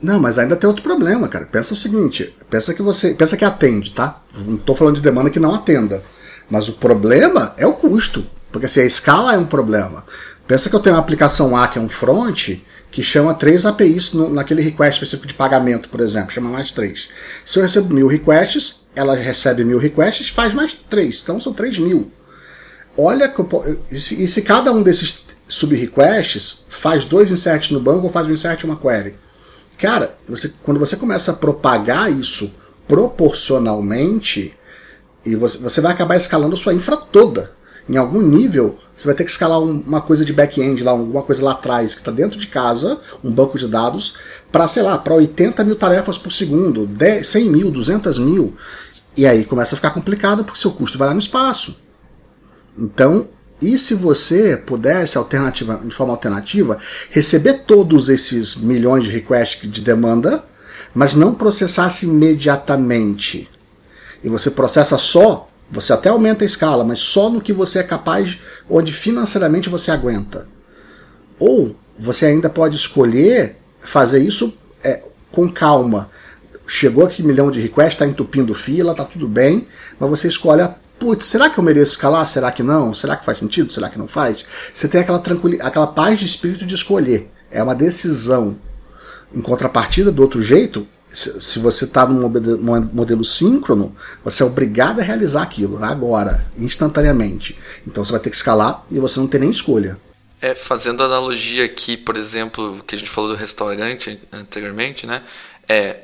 Não, mas ainda tem outro problema, cara. Pensa o seguinte, pensa que você. Pensa que atende, tá? Não estou falando de demanda que não atenda. Mas o problema é o custo. Porque assim, a escala é um problema. Pensa que eu tenho uma aplicação A que é um front que chama três APIs no, naquele request específico de pagamento, por exemplo, chama mais três. Se eu recebo mil requests, ela recebe mil requests, faz mais três, então são três mil. Olha, e se, e se cada um desses sub-requests faz dois inserts no banco ou faz um insert uma query? Cara, você, quando você começa a propagar isso proporcionalmente, e você, você vai acabar escalando a sua infra toda. Em algum nível, você vai ter que escalar uma coisa de back-end, lá, alguma coisa lá atrás, que está dentro de casa, um banco de dados, para, sei lá, para 80 mil tarefas por segundo, 10, 100 mil, 200 mil. E aí começa a ficar complicado porque seu custo vai lá no espaço. Então, e se você pudesse, alternativa, de forma alternativa, receber todos esses milhões de requests de demanda, mas não processasse imediatamente? E você processa só você até aumenta a escala, mas só no que você é capaz, onde financeiramente você aguenta. Ou você ainda pode escolher fazer isso é, com calma. Chegou aqui um milhão de requests, está entupindo fila, tá tudo bem, mas você escolhe, putz, será que eu mereço escalar? Será que não? Será que faz sentido? Será que não faz? Você tem aquela tranquilidade, aquela paz de espírito de escolher. É uma decisão. Em contrapartida, do outro jeito, se você está num modelo síncrono, você é obrigado a realizar aquilo agora, instantaneamente. Então você vai ter que escalar e você não tem nem escolha. É, fazendo analogia aqui, por exemplo, que a gente falou do restaurante anteriormente, né? É,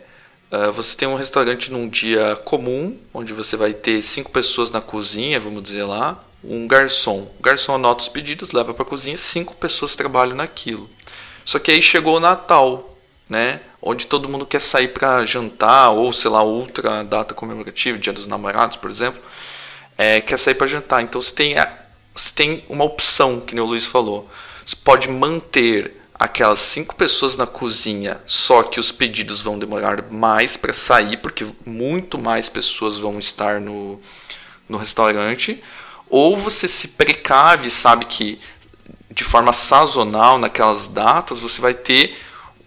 uh, você tem um restaurante num dia comum, onde você vai ter cinco pessoas na cozinha, vamos dizer lá, um garçom. O garçom anota os pedidos, leva para a cozinha, cinco pessoas trabalham naquilo. Só que aí chegou o Natal, né? onde todo mundo quer sair para jantar, ou sei lá, outra data comemorativa, Dia dos Namorados, por exemplo, é, quer sair para jantar. Então você tem, você tem uma opção, que o Luiz falou. Você pode manter aquelas cinco pessoas na cozinha, só que os pedidos vão demorar mais para sair, porque muito mais pessoas vão estar no, no restaurante. Ou você se precave, sabe que de forma sazonal, naquelas datas, você vai ter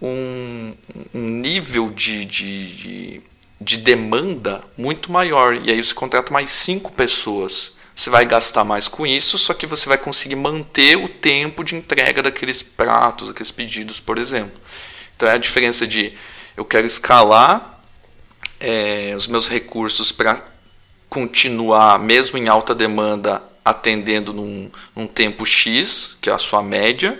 um, um nível de, de, de, de, demanda muito maior. E aí você contrata mais cinco pessoas. Você vai gastar mais com isso, só que você vai conseguir manter o tempo de entrega daqueles pratos, daqueles pedidos, por exemplo. Então é a diferença de eu quero escalar é, os meus recursos para continuar, mesmo em alta demanda, atendendo num, num tempo X, que é a sua média,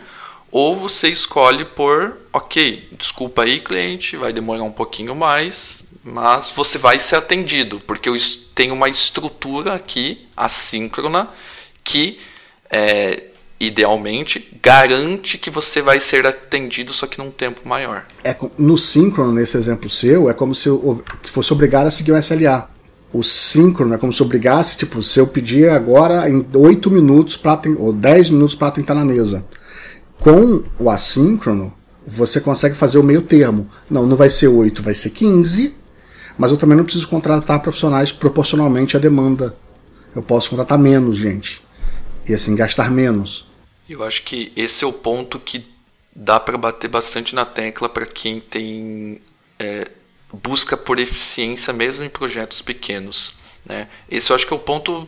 ou você escolhe por, ok, desculpa aí, cliente, vai demorar um pouquinho mais, mas você vai ser atendido, porque eu tenho uma estrutura aqui assíncrona que é, idealmente garante que você vai ser atendido só que num tempo maior. É no síncrono nesse exemplo seu é como se fosse obrigado a seguir o SLA. O síncrono é como se obrigasse, tipo, se eu pedir agora em 8 minutos para ou 10 minutos para tentar na mesa. Com o assíncrono, você consegue fazer o meio termo. Não, não vai ser 8, vai ser 15, mas eu também não preciso contratar profissionais proporcionalmente à demanda. Eu posso contratar menos gente e assim gastar menos. Eu acho que esse é o ponto que dá para bater bastante na tecla para quem tem é, busca por eficiência mesmo em projetos pequenos. Né? Esse eu acho que é o ponto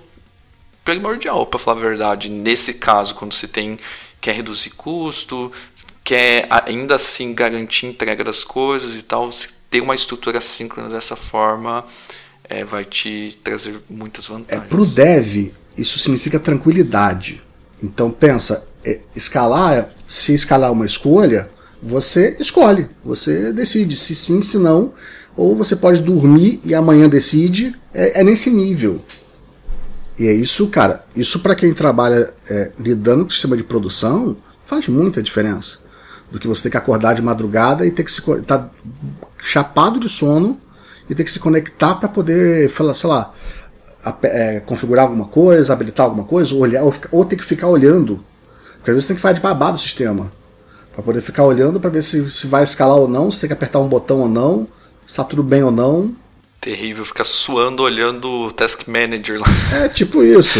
primordial, para falar a verdade, nesse caso, quando se tem quer reduzir custo, quer ainda assim garantir entrega das coisas e tal, ter uma estrutura síncrona dessa forma é, vai te trazer muitas é, vantagens. É, Para o dev, isso significa tranquilidade. Então pensa, é, escalar, se escalar uma escolha, você escolhe, você decide se sim, se não, ou você pode dormir e amanhã decide, é, é nesse nível. E é isso, cara, isso para quem trabalha é, lidando com o sistema de produção faz muita diferença. Do que você ter que acordar de madrugada e ter que se tá chapado de sono e ter que se conectar para poder, falar, sei lá, é, configurar alguma coisa, habilitar alguma coisa, olhar, ou, ou ter que ficar olhando. Porque às vezes tem que ficar de babado o sistema. para poder ficar olhando para ver se, se vai escalar ou não, se tem que apertar um botão ou não, se está tudo bem ou não. Terrível, ficar suando olhando o Task Manager lá. É tipo isso.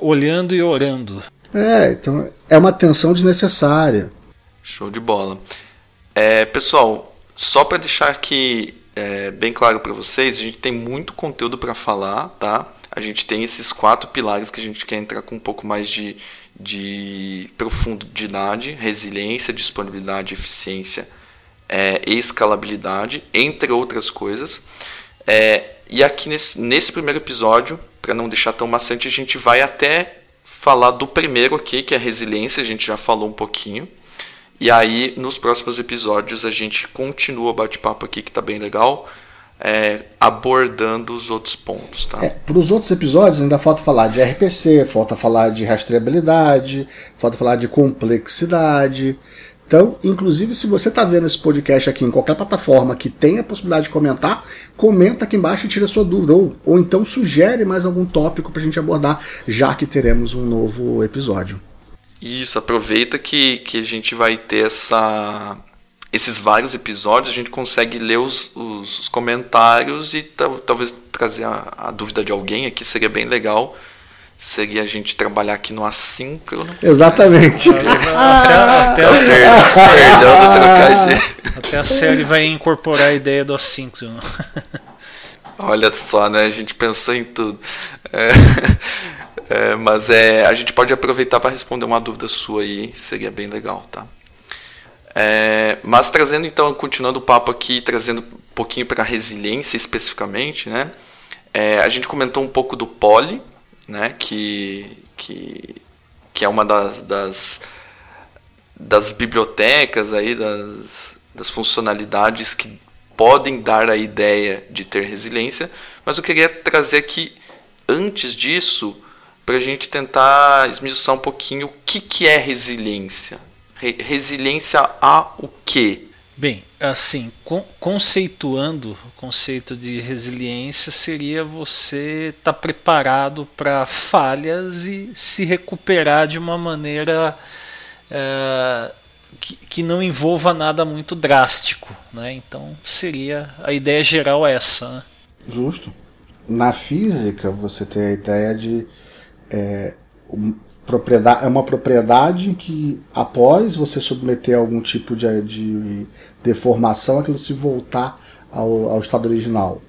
Olhando e orando. É, então é uma tensão desnecessária. Show de bola. É, pessoal, só para deixar aqui é, bem claro para vocês, a gente tem muito conteúdo para falar, tá? a gente tem esses quatro pilares que a gente quer entrar com um pouco mais de, de profundidade, resiliência, disponibilidade, eficiência é, escalabilidade, entre outras coisas. É, e aqui nesse, nesse primeiro episódio, para não deixar tão maçante, a gente vai até falar do primeiro aqui, que é a resiliência, a gente já falou um pouquinho. E aí, nos próximos episódios, a gente continua o bate-papo aqui, que está bem legal é, abordando os outros pontos. Tá? É, Para os outros episódios ainda falta falar de RPC, falta falar de rastreabilidade, falta falar de complexidade. Então, inclusive, se você está vendo esse podcast aqui em qualquer plataforma que tenha a possibilidade de comentar, comenta aqui embaixo e tira sua dúvida. Ou, ou então sugere mais algum tópico para a gente abordar, já que teremos um novo episódio. Isso, aproveita que, que a gente vai ter essa, esses vários episódios, a gente consegue ler os, os, os comentários e talvez trazer a, a, dúvida de alguém aqui, seria bem legal. Seria a gente trabalhar aqui no assíncrono. Exatamente. Até, até, até, até a série vai incorporar a ideia do assíncrono. Olha só, né? A gente pensou em tudo. É, é, mas é, a gente pode aproveitar para responder uma dúvida sua aí, seria bem legal, tá? É, mas trazendo então, continuando o papo aqui, trazendo um pouquinho para a resiliência especificamente, né? É, a gente comentou um pouco do Poly, né? Que, que, que é uma das, das, das bibliotecas aí, das, das funcionalidades que podem dar a ideia de ter resiliência, mas eu queria trazer aqui, antes disso, para a gente tentar esmiuçar um pouquinho o que, que é resiliência, resiliência a o quê? Bem, assim, conceituando o conceito de resiliência seria você estar tá preparado para falhas e se recuperar de uma maneira é, que, que não envolva nada muito drástico. Né? Então seria a ideia geral essa. Né? Justo. Na física você tem a ideia de é, propriedade, é uma propriedade que, após você submeter algum tipo de, de deformação, aquilo se voltar ao, ao estado original.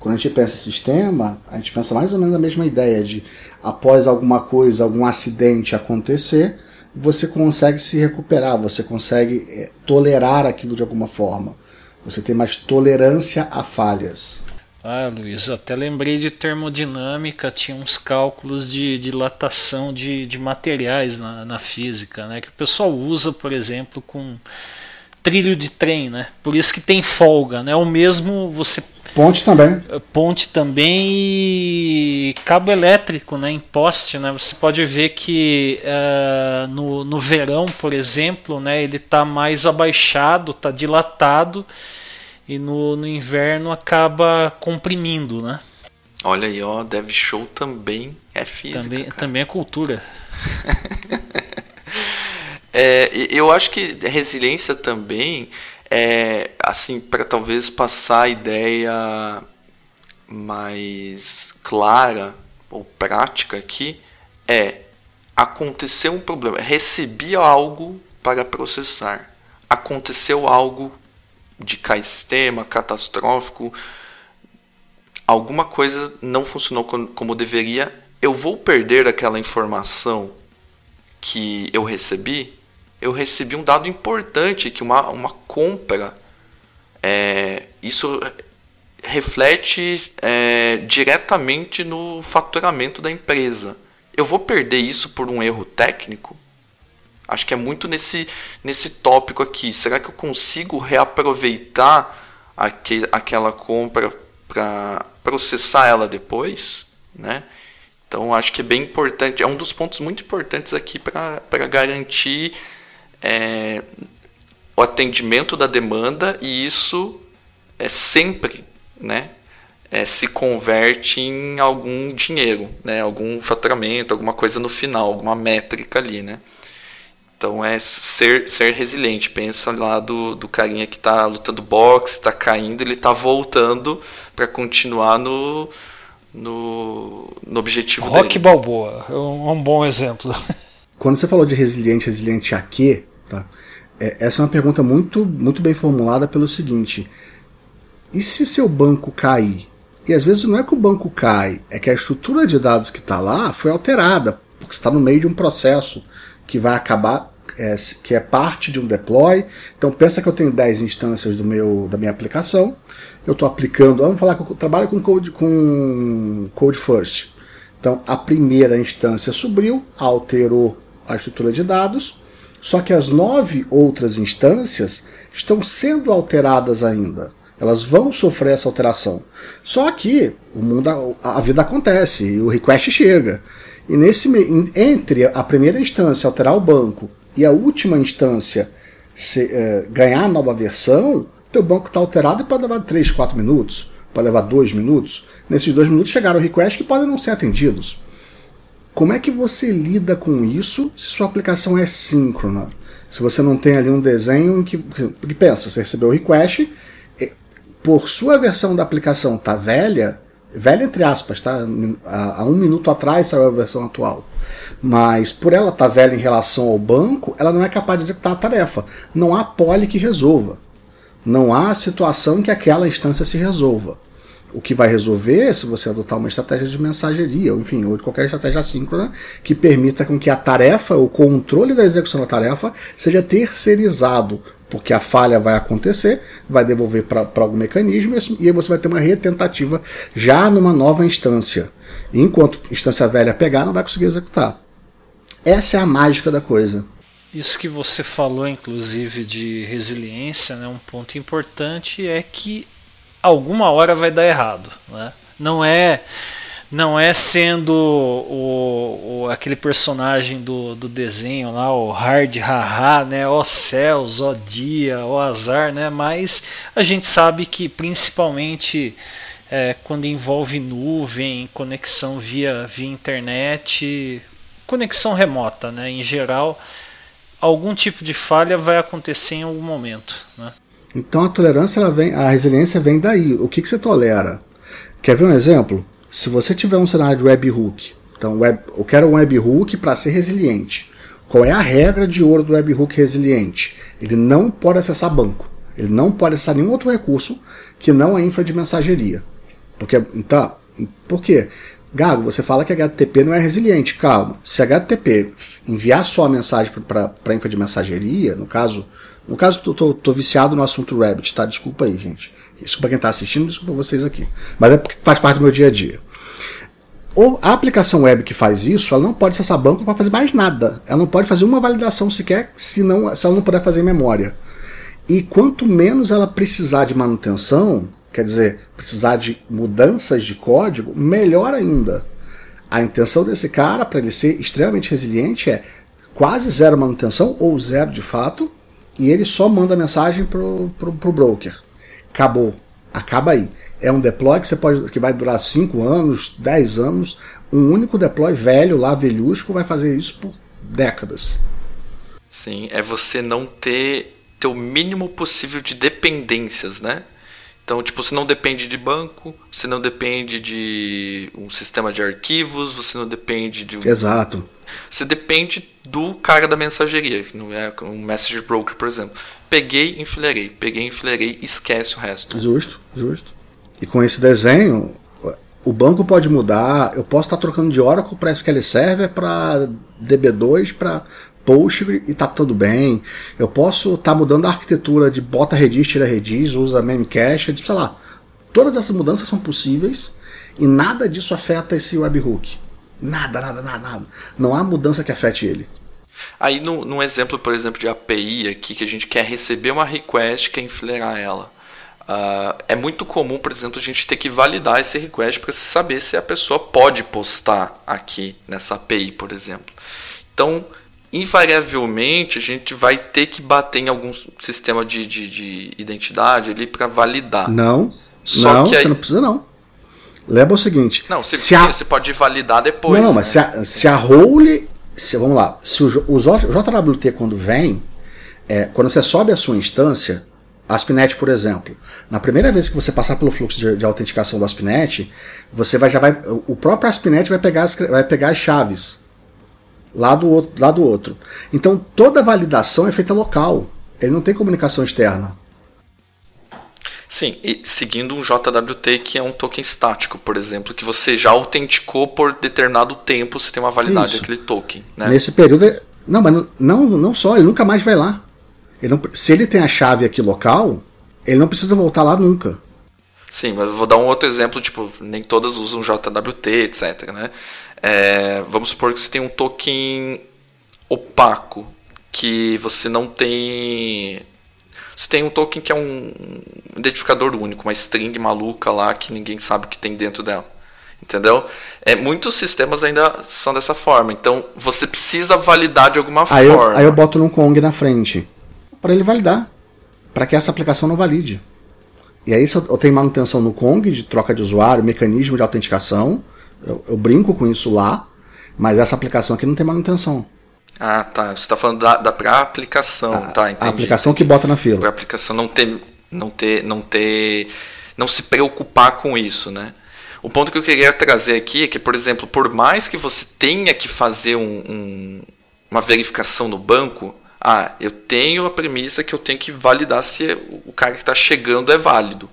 Quando a gente pensa em sistema, a gente pensa mais ou menos a mesma ideia de após alguma coisa, algum acidente acontecer, você consegue se recuperar, você consegue é, tolerar aquilo de alguma forma. Você tem mais tolerância a falhas. Ah, Luiz, até lembrei de termodinâmica, tinha uns cálculos de dilatação de, de materiais na, na física, né? Que o pessoal usa, por exemplo, com trilho de trem, né? Por isso que tem folga, né? O mesmo você ponte também, ponte também e cabo elétrico, né? Em poste, né? Você pode ver que uh, no, no verão, por exemplo, né? Ele está mais abaixado, está dilatado e no, no inverno acaba comprimindo, né? Olha aí, ó, Dev Show também é física. Também, também é cultura. é, eu acho que resiliência também é assim para talvez passar a ideia mais clara ou prática aqui é aconteceu um problema, recebi algo para processar, aconteceu algo de cair sistema, catastrófico, alguma coisa não funcionou como deveria, eu vou perder aquela informação que eu recebi? Eu recebi um dado importante que uma, uma compra, é, isso reflete é, diretamente no faturamento da empresa. Eu vou perder isso por um erro técnico? Acho que é muito nesse, nesse tópico aqui. Será que eu consigo reaproveitar aquele, aquela compra para processar ela depois? Né? Então acho que é bem importante, é um dos pontos muito importantes aqui para garantir é, o atendimento da demanda e isso é sempre né, é, se converte em algum dinheiro, né, algum faturamento, alguma coisa no final, alguma métrica ali. Né? Então é ser, ser resiliente. Pensa lá do, do carinha que está lutando boxe, está caindo, ele está voltando para continuar no, no, no objetivo Rock dele. Balboa é um, um, bom exemplo. Quando você falou de resiliente, resiliente a quê? Tá? É, essa é uma pergunta muito, muito bem formulada pelo seguinte: e se seu banco cair? E às vezes não é que o banco cai, é que a estrutura de dados que está lá foi alterada, porque está no meio de um processo que vai acabar, é, que é parte de um deploy. Então pensa que eu tenho 10 instâncias do meu, da minha aplicação, eu estou aplicando, vamos falar que eu trabalho com code, com code first. Então a primeira instância subiu, alterou a estrutura de dados, só que as nove outras instâncias estão sendo alteradas ainda. Elas vão sofrer essa alteração. Só que o mundo, a vida acontece o request chega. E nesse entre a primeira instância alterar o banco e a última instância se, é, ganhar a nova versão, teu banco está alterado e pode levar 3, 4 minutos, pode levar 2 minutos. Nesses 2 minutos chegaram requests que podem não ser atendidos. Como é que você lida com isso se sua aplicação é síncrona? Se você não tem ali um desenho em que. Porque pensa, você recebeu o request por sua versão da aplicação tá velha, velha entre aspas, tá? Há, um minuto atrás saiu a versão atual. Mas por ela estar tá velha em relação ao banco, ela não é capaz de executar a tarefa. Não há pole que resolva. Não há situação que aquela instância se resolva. O que vai resolver se você adotar uma estratégia de mensageria, ou enfim, ou qualquer estratégia assíncrona que permita com que a tarefa, o controle da execução da tarefa, seja terceirizado porque a falha vai acontecer, vai devolver para algum mecanismo e aí você vai ter uma retentativa já numa nova instância. enquanto a instância velha pegar, não vai conseguir executar. Essa é a mágica da coisa. Isso que você falou, inclusive, de resiliência, né, um ponto importante é que alguma hora vai dar errado. Né? Não é não é sendo o, o, aquele personagem do, do desenho lá, o hard haha, né? Ó céus, ó dia, ó azar, né? Mas a gente sabe que principalmente é, quando envolve nuvem, conexão via, via internet, conexão remota, né? Em geral, algum tipo de falha vai acontecer em algum momento, né? Então a tolerância, ela vem, a resiliência vem daí. O que, que você tolera? Quer ver um exemplo? Se você tiver um cenário de webhook, então web, eu quero um webhook para ser resiliente. Qual é a regra de ouro do webhook resiliente? Ele não pode acessar banco. Ele não pode acessar nenhum outro recurso que não a infra de mensageria. Porque, então, por quê? Gago, você fala que HTTP não é resiliente. Calma. Se HTTP enviar só a mensagem para a infra de mensageria, no caso, no caso, tô, tô, tô, viciado no assunto Rabbit, tá? Desculpa aí, gente. Desculpa quem está assistindo, desculpa vocês aqui. Mas é porque faz parte do meu dia a dia. Ou a aplicação web que faz isso, ela não pode acessar banco para fazer mais nada. Ela não pode fazer uma validação sequer se, não, se ela não puder fazer em memória. E quanto menos ela precisar de manutenção, quer dizer, precisar de mudanças de código, melhor ainda. A intenção desse cara, para ele ser extremamente resiliente, é quase zero manutenção, ou zero de fato, e ele só manda mensagem pro, pro, pro broker. Acabou. Acaba aí. É um deploy que você pode que vai durar 5 anos, 10 anos. Um único deploy velho lá, velhusco, vai fazer isso por décadas. Sim, é você não ter, o mínimo possível de dependências, né? Então, tipo, você não depende de banco, você não depende de um sistema de arquivos, você não depende de um... Exato. Você depende do cara da mensageria, que não é um message broker, por exemplo. Peguei, enfileirei, peguei, enfileirei, esquece o resto. Justo, justo. E com esse desenho, o banco pode mudar, eu posso estar trocando de Oracle para SQL Server, para DB2, para Postgre e tá tudo bem. Eu posso estar mudando a arquitetura de bota Redis, tira Redis, usa Memcache, sei lá. Todas essas mudanças são possíveis e nada disso afeta esse webhook. Nada, nada, nada, nada. Não há mudança que afete ele. Aí, no, num exemplo, por exemplo, de API aqui, que a gente quer receber uma request, quer enfileirar ela. Uh, é muito comum, por exemplo, a gente ter que validar esse request para saber se a pessoa pode postar aqui nessa API, por exemplo. Então, invariavelmente, a gente vai ter que bater em algum sistema de, de, de identidade ali para validar. Não, Só não, que aí... você não precisa não. Lembra o seguinte. Não, se, se a... você pode validar depois. Não, não, mas né? se a, se a role. Se, vamos lá. Se o, o JWT, quando vem, é, quando você sobe a sua instância, ASP.NET, por exemplo, na primeira vez que você passar pelo fluxo de, de autenticação do ASP.NET, você vai já vai. O próprio ASP.NET vai pegar, as, vai pegar as chaves lá do, outro, lá do outro. Então toda validação é feita local. Ele não tem comunicação externa. Sim, e seguindo um JWT que é um token estático, por exemplo, que você já autenticou por determinado tempo, você tem uma validade daquele token. Né? Nesse período. Não, mas não, não só, ele nunca mais vai lá. Ele não, se ele tem a chave aqui local, ele não precisa voltar lá nunca. Sim, mas vou dar um outro exemplo, tipo, nem todas usam JWT, etc. Né? É, vamos supor que você tem um token opaco, que você não tem. Você tem um token que é um identificador único, uma string maluca lá que ninguém sabe o que tem dentro dela. Entendeu? É, muitos sistemas ainda são dessa forma. Então você precisa validar de alguma aí forma. Eu, aí eu boto num Kong na frente. Para ele validar. Para que essa aplicação não valide. E aí, eu tenho manutenção no Kong, de troca de usuário, mecanismo de autenticação, eu, eu brinco com isso lá, mas essa aplicação aqui não tem manutenção. Ah, tá. Você está falando da, da pra aplicação, a, tá? Entendi. A aplicação que bota na fila. Pra aplicação não ter, não ter, não ter, não se preocupar com isso, né? O ponto que eu queria trazer aqui é que, por exemplo, por mais que você tenha que fazer um, um, uma verificação no banco, ah, eu tenho a premissa que eu tenho que validar se o cara que está chegando é válido.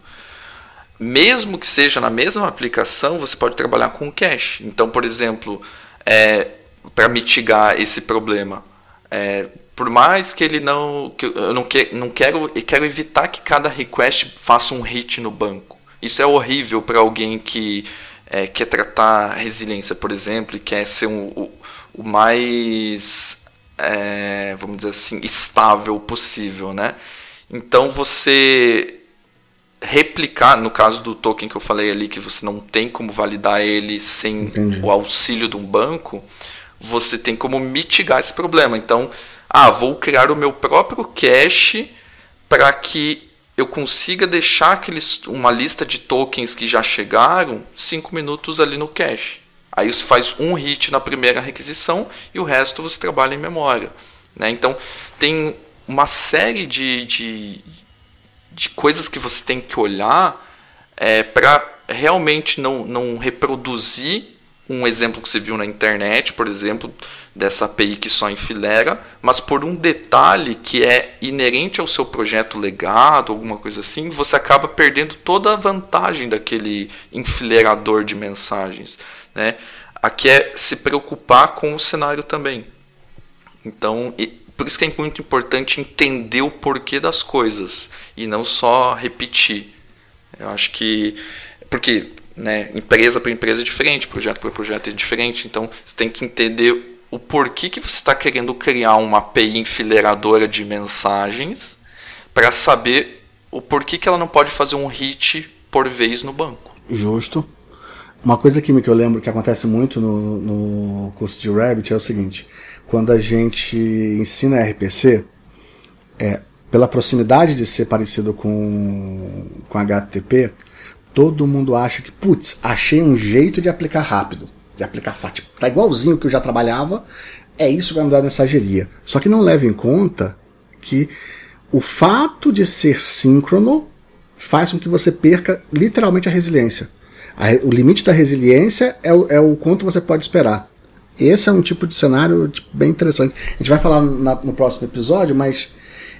Mesmo que seja na mesma aplicação, você pode trabalhar com cache. Então, por exemplo, é, para mitigar esse problema, é, por mais que ele não, que eu não, que, não quero, eu quero evitar que cada request faça um hit no banco. Isso é horrível para alguém que é, quer tratar resiliência, por exemplo, e quer ser um, o, o mais é, vamos dizer assim, estável possível, né? Então você replicar, no caso do token que eu falei ali, que você não tem como validar ele sem Entendi. o auxílio de um banco, você tem como mitigar esse problema. Então, ah, vou criar o meu próprio cache para que eu consiga deixar aqueles, uma lista de tokens que já chegaram cinco minutos ali no cache. Aí você faz um hit na primeira requisição e o resto você trabalha em memória. Né? Então tem uma série de, de, de coisas que você tem que olhar é, para realmente não, não reproduzir um exemplo que você viu na internet, por exemplo, dessa API que só enfilera, mas por um detalhe que é inerente ao seu projeto legado, alguma coisa assim, você acaba perdendo toda a vantagem daquele enfileirador de mensagens. Né? Aqui é se preocupar com o cenário também. Então, por isso que é muito importante entender o porquê das coisas e não só repetir. Eu acho que. Porque né, empresa para empresa é diferente, projeto para projeto é diferente, então você tem que entender o porquê que você está querendo criar uma API enfileiradora de mensagens para saber o porquê que ela não pode fazer um hit por vez no banco. Justo. Uma coisa que eu lembro que acontece muito no, no curso de Rabbit é o seguinte: quando a gente ensina RPC, é, pela proximidade de ser parecido com, com HTTP, todo mundo acha que, putz, achei um jeito de aplicar rápido, de aplicar fácil. Tipo, tá igualzinho que eu já trabalhava, é isso que vai me dar mensageria. Só que não leva em conta que o fato de ser síncrono faz com que você perca literalmente a resiliência. A, o limite da resiliência é o, é o quanto você pode esperar. Esse é um tipo de cenário tipo, bem interessante. A gente vai falar na, no próximo episódio, mas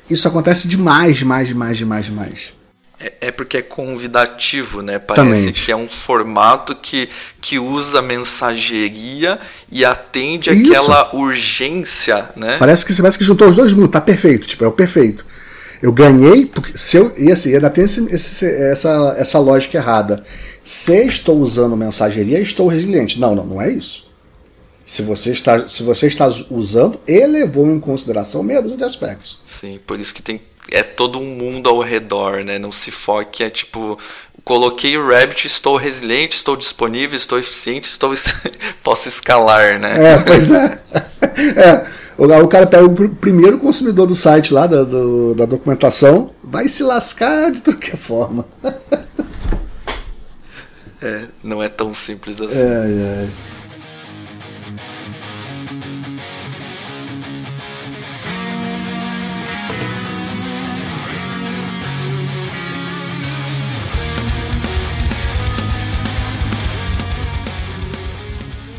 isso acontece demais, demais, demais, demais, demais. É, é porque é convidativo, né? Parece Também. que é um formato que, que usa mensageria e atende Isso. aquela urgência, né? Parece que, parece que juntou os dois mundos, tá perfeito, tipo, é o perfeito. Eu ganhei, porque se eu. E assim, ainda tem esse, esse, essa, essa lógica errada. Se estou usando mensageria, estou resiliente. Não, não, não é isso. Se você está, se você está usando, elevou em consideração meia dúzia de aspectos. Sim, por isso que tem é todo um mundo ao redor, né? Não se foque, é tipo, coloquei o Rabbit, estou resiliente, estou disponível, estou eficiente, estou posso escalar, né? É, pois é. é. O, cara pega o primeiro consumidor do site lá, da, do, da documentação, vai se lascar de qualquer forma. É, não é tão simples assim. É, é.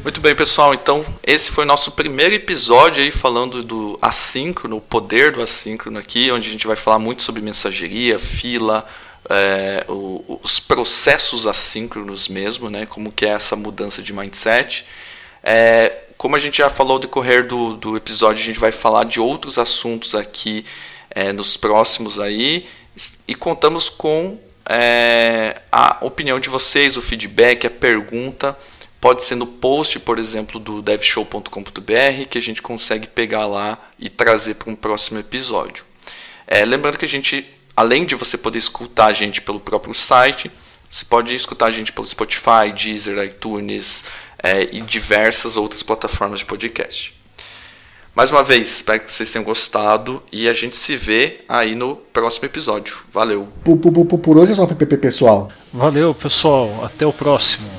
Muito bem, pessoal. Então, esse foi o nosso primeiro episódio aí falando do assíncrono, o poder do assíncrono aqui, onde a gente vai falar muito sobre mensageria, fila, é, o, os processos assíncronos mesmo, né? Como que é essa mudança de mindset. É, como a gente já falou ao decorrer do, do episódio, a gente vai falar de outros assuntos aqui é, nos próximos aí e contamos com é, a opinião de vocês, o feedback, a pergunta. Pode ser no post, por exemplo, do devshow.com.br, que a gente consegue pegar lá e trazer para um próximo episódio. É, lembrando que a gente além de você poder escutar a gente pelo próprio site, você pode escutar a gente pelo Spotify, Deezer, iTunes é, e diversas outras plataformas de podcast. Mais uma vez, espero que vocês tenham gostado e a gente se vê aí no próximo episódio. Valeu! Por, por, por hoje é só PPP pessoal. Valeu, pessoal. Até o próximo.